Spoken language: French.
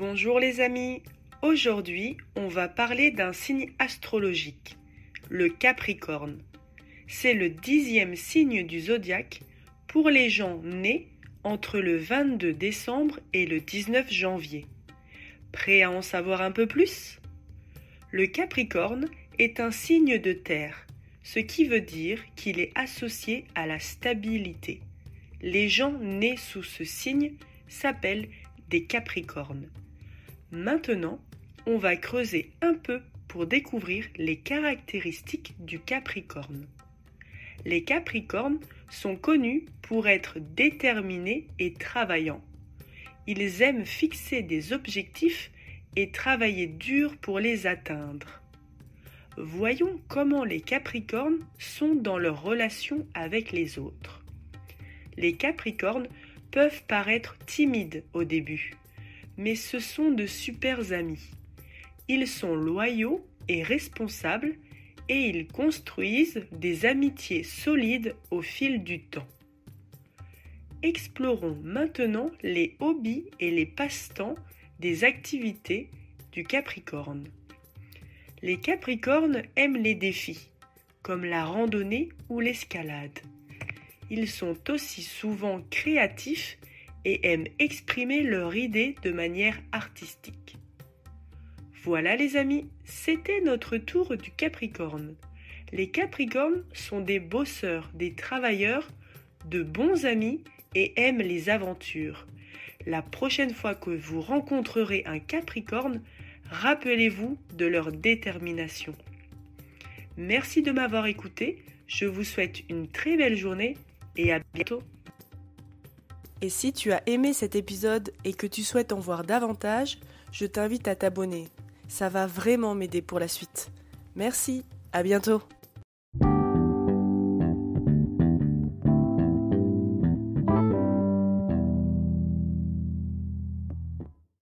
Bonjour les amis, aujourd'hui on va parler d'un signe astrologique, le Capricorne. C'est le dixième signe du zodiaque pour les gens nés entre le 22 décembre et le 19 janvier. Prêt à en savoir un peu plus? Le Capricorne est un signe de terre, ce qui veut dire qu'il est associé à la stabilité. Les gens nés sous ce signe s'appellent des Capricornes. Maintenant, on va creuser un peu pour découvrir les caractéristiques du Capricorne. Les Capricornes sont connus pour être déterminés et travaillants. Ils aiment fixer des objectifs et travailler dur pour les atteindre. Voyons comment les Capricornes sont dans leur relation avec les autres. Les Capricornes peuvent paraître timides au début, mais ce sont de super amis. Ils sont loyaux et responsables et ils construisent des amitiés solides au fil du temps. Explorons maintenant les hobbies et les passe-temps des activités du Capricorne. Les Capricornes aiment les défis, comme la randonnée ou l'escalade. Ils sont aussi souvent créatifs et aiment exprimer leurs idées de manière artistique. Voilà les amis, c'était notre tour du Capricorne. Les Capricornes sont des bosseurs, des travailleurs, de bons amis et aiment les aventures. La prochaine fois que vous rencontrerez un Capricorne, rappelez-vous de leur détermination. Merci de m'avoir écouté, je vous souhaite une très belle journée et à bientôt. Et si tu as aimé cet épisode et que tu souhaites en voir davantage, je t'invite à t'abonner. Ça va vraiment m'aider pour la suite. Merci, à bientôt.